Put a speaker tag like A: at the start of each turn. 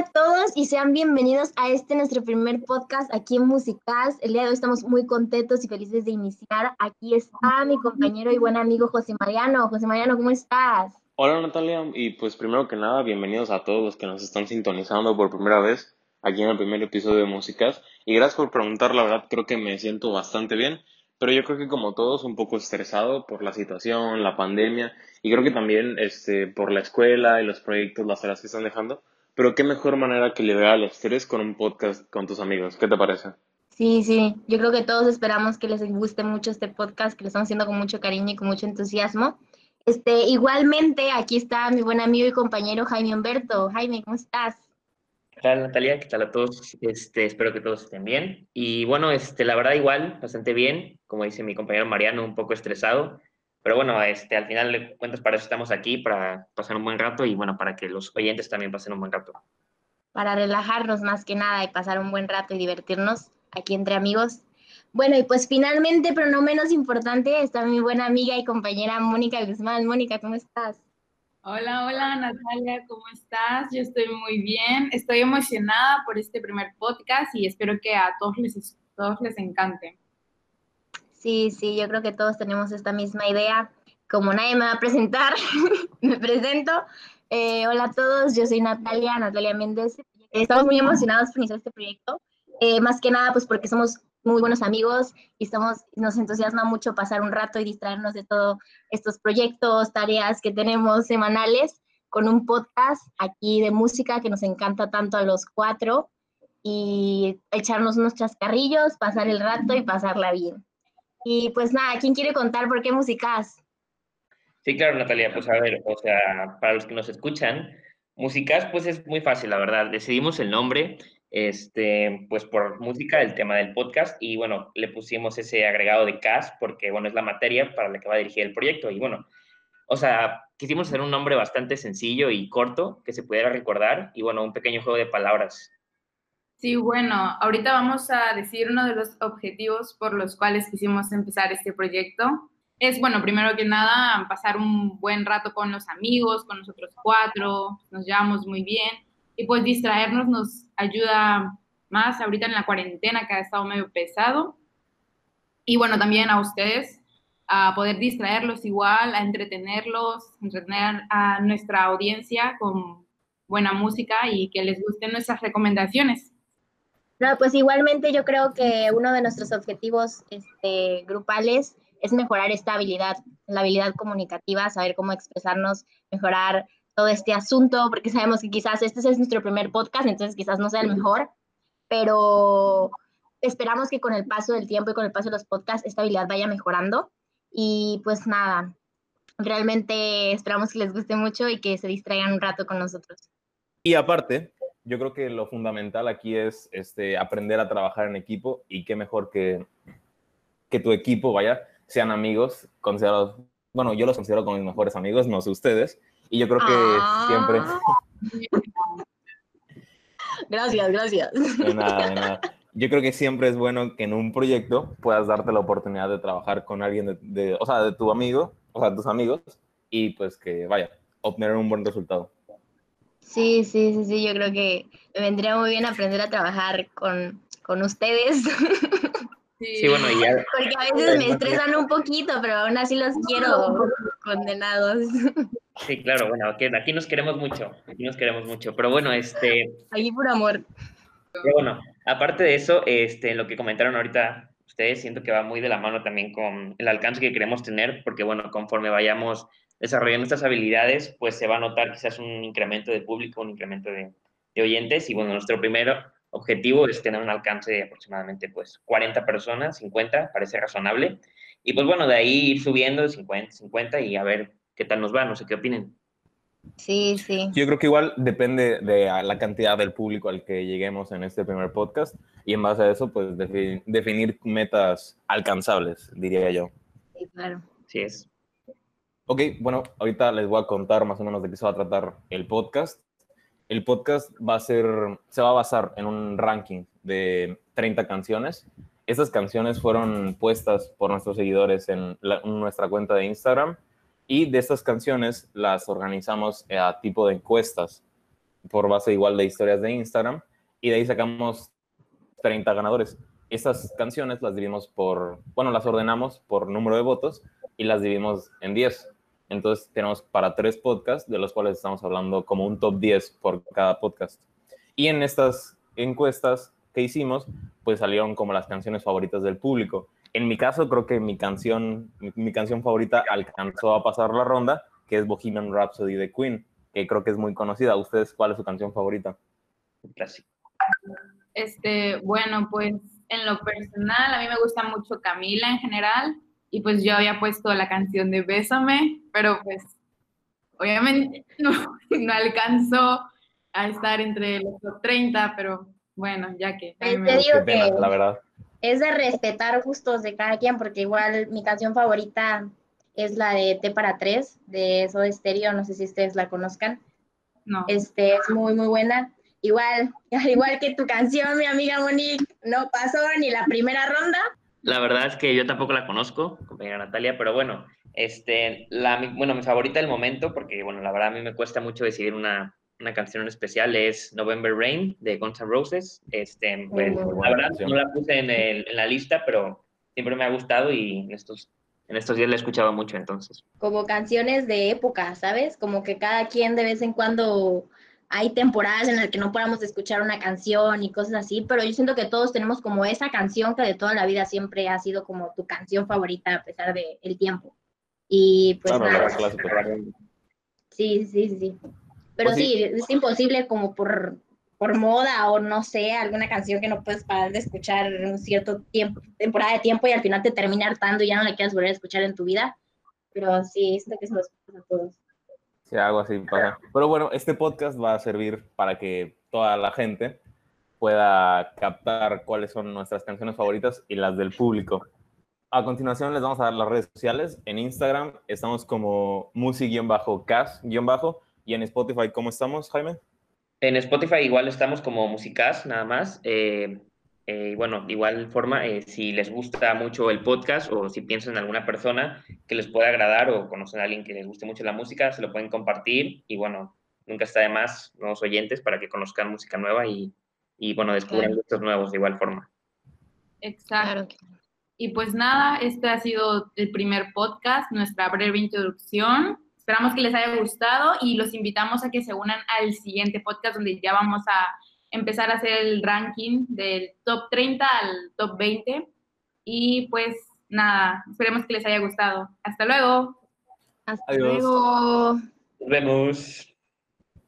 A: a todos y sean bienvenidos a este nuestro primer podcast aquí en Musicas. El día de hoy estamos muy contentos y felices de iniciar. Aquí está mi compañero y buen amigo José Mariano. José Mariano, ¿cómo estás?
B: Hola Natalia, y pues primero que nada, bienvenidos a todos los que nos están sintonizando por primera vez aquí en el primer episodio de Músicas. Y gracias por preguntar, la verdad creo que me siento bastante bien, pero yo creo que como todos un poco estresado por la situación, la pandemia, y creo que también este, por la escuela y los proyectos, las tareas que están dejando. Pero qué mejor manera que liberar el estrés con un podcast con tus amigos. ¿Qué te parece?
A: Sí, sí, yo creo que todos esperamos que les guste mucho este podcast, que lo estamos haciendo con mucho cariño y con mucho entusiasmo. Este, igualmente, aquí está mi buen amigo y compañero Jaime Humberto. Jaime, ¿cómo estás?
C: ¿Qué tal, Natalia? ¿Qué tal a todos? Este, espero que todos estén bien. Y bueno, este, la verdad igual, bastante bien. Como dice mi compañero Mariano, un poco estresado. Pero bueno, este, al final de cuentas para eso estamos aquí, para pasar un buen rato y bueno, para que los oyentes también pasen un buen rato.
A: Para relajarnos más que nada y pasar un buen rato y divertirnos aquí entre amigos. Bueno, y pues finalmente, pero no menos importante, está mi buena amiga y compañera Mónica Guzmán. Mónica, ¿cómo estás?
D: Hola, hola Natalia, ¿cómo estás? Yo estoy muy bien, estoy emocionada por este primer podcast y espero que a todos les, todos les encante.
A: Sí, sí, yo creo que todos tenemos esta misma idea. Como nadie me va a presentar, me presento. Eh, hola a todos, yo soy Natalia, Natalia Méndez. Estamos muy emocionados por iniciar este proyecto. Eh, más que nada, pues porque somos muy buenos amigos y estamos, nos entusiasma mucho pasar un rato y distraernos de todos estos proyectos, tareas que tenemos semanales con un podcast aquí de música que nos encanta tanto a los cuatro y echarnos unos chascarrillos, pasar el rato y pasarla bien. Y pues nada, ¿quién quiere contar por qué Musicas?
C: Sí, claro, Natalia, pues a ver, o sea, para los que nos escuchan, Musicas, pues es muy fácil, la verdad. Decidimos el nombre, este, pues por música, el tema del podcast, y bueno, le pusimos ese agregado de CAS porque, bueno, es la materia para la que va a dirigir el proyecto. Y bueno, o sea, quisimos hacer un nombre bastante sencillo y corto que se pudiera recordar, y bueno, un pequeño juego de palabras
D: Sí, bueno, ahorita vamos a decir uno de los objetivos por los cuales quisimos empezar este proyecto. Es, bueno, primero que nada, pasar un buen rato con los amigos, con nosotros cuatro, nos llevamos muy bien y pues distraernos nos ayuda más ahorita en la cuarentena que ha estado medio pesado. Y bueno, también a ustedes, a poder distraerlos igual, a entretenerlos, entretener a nuestra audiencia con buena música y que les gusten nuestras recomendaciones.
A: No, pues igualmente yo creo que uno de nuestros objetivos este, grupales es mejorar esta habilidad, la habilidad comunicativa, saber cómo expresarnos, mejorar todo este asunto, porque sabemos que quizás este es nuestro primer podcast, entonces quizás no sea el mejor, pero esperamos que con el paso del tiempo y con el paso de los podcasts esta habilidad vaya mejorando. Y pues nada, realmente esperamos que les guste mucho y que se distraigan un rato con nosotros.
E: Y aparte, yo creo que lo fundamental aquí es este, aprender a trabajar en equipo y qué mejor que, que tu equipo, vaya, sean amigos considerados, bueno, yo los considero como mis mejores amigos, no sé ustedes, y yo creo que siempre...
A: Ah. Gracias, gracias.
E: De nada, de nada. Yo creo que siempre es bueno que en un proyecto puedas darte la oportunidad de trabajar con alguien de, de o sea, de tu amigo, o sea, tus amigos, y pues que vaya, obtener un buen resultado.
A: Sí, sí, sí, sí, yo creo que me vendría muy bien aprender a trabajar con, con ustedes.
C: Sí, bueno, ya.
A: Porque a veces me estresan un poquito, pero aún así los quiero condenados.
C: Sí, claro, bueno, aquí, aquí nos queremos mucho, aquí nos queremos mucho, pero bueno, este...
A: Aquí por amor.
C: Pero bueno, aparte de eso, este, lo que comentaron ahorita ustedes, siento que va muy de la mano también con el alcance que queremos tener, porque bueno, conforme vayamos desarrollando estas habilidades, pues se va a notar quizás un incremento de público, un incremento de, oyentes. Y bueno, nuestro primer objetivo es tener un alcance de aproximadamente pues 40 personas, 50, parece razonable. Y pues bueno, de ahí ir subiendo 50, 50 y a ver qué tal nos va, no sé qué opinen.
A: Sí, sí.
E: Yo creo que igual depende de la cantidad del público al que lleguemos en este primer podcast y en base a eso, pues definir metas alcanzables, diría yo.
A: Sí, claro.
C: Sí es.
E: Ok, bueno, ahorita les voy a contar más o menos de qué se va a tratar el podcast. El podcast va a ser, se va a basar en un ranking de 30 canciones. Estas canciones fueron puestas por nuestros seguidores en, nuestra cuenta de Instagram y de estas canciones las organizamos a tipo de encuestas. por base igual de historias de Instagram y de ahí sacamos 30 ganadores. Estas canciones las dividimos por, bueno, las ordenamos por número de votos y las dividimos en 10. Entonces tenemos para tres podcasts, de los cuales estamos hablando como un top 10 por cada podcast. Y en estas encuestas que hicimos, pues salieron como las canciones favoritas del público. En mi caso, creo que mi canción, mi, canción favorita alcanzó a pasar la ronda, que es Bohemian Rhapsody de Queen, que creo que es muy conocida. ¿Ustedes cuál es su canción favorita?
C: Clásico.
D: Este, bueno, pues en lo personal, a mí me gusta mucho Camila en general, y pues yo había puesto la canción de Bésame, pero pues obviamente no, no alcanzó a estar entre los 30, pero bueno, ya que...
A: Te digo que la verdad. Es de respetar gustos de cada quien, porque igual mi canción favorita es la de T para tres, de Soda Stereo, no sé si ustedes la conozcan. No. Este, es muy, muy buena. Igual, igual que tu canción, mi amiga Monique, no pasó ni la primera ronda.
C: La verdad es que yo tampoco la conozco, compañera Natalia, pero bueno, este, la, bueno, mi favorita del momento, porque bueno, la verdad a mí me cuesta mucho decidir una, una canción especial, es November Rain de Guns N' Roses. Este, pues, la verdad no la puse en, el, en la lista, pero siempre me ha gustado y en estos en estos días la he escuchado mucho entonces.
A: Como canciones de época, ¿sabes? Como que cada quien de vez en cuando hay temporadas en las que no podamos escuchar una canción y cosas así, pero yo siento que todos tenemos como esa canción que de toda la vida siempre ha sido como tu canción favorita a pesar del el tiempo. Y pues nada. Sí, sí, sí. Pero pues sí. es imposible como por, por moda o no sé, alguna canción que no puedes parar de escuchar en un cierto tiempo, temporada de tiempo y al final te termina hartando y ya no la quieres volver a escuchar en tu vida. Pero sí, siento que eso nos pasa a todos.
E: Sí, algo así pasa. Pero bueno, este podcast va a servir para que toda la gente pueda captar cuáles son nuestras canciones favoritas y las del público. A continuación les vamos a dar las redes sociales. En Instagram estamos como music-cas- y en Spotify, ¿cómo estamos, Jaime?
C: En Spotify igual estamos como Musicas, nada más. Eh, eh, bueno, de igual forma, eh, si les gusta mucho el podcast o si piensan en alguna persona que les pueda agradar o conocen a alguien que les guste mucho la música, se lo pueden compartir y bueno, nunca está de más nuevos oyentes para que conozcan música nueva y, y bueno, descubran gustos nuevos de igual forma.
D: Exacto. Y pues nada, este ha sido el primer podcast, nuestra breve introducción. Esperamos que les haya gustado y los invitamos a que se unan al siguiente podcast donde ya vamos a empezar a hacer el ranking del top 30 al top 20. Y pues nada, esperemos que les haya gustado. Hasta luego.
A: Hasta luego.
C: Nos vemos.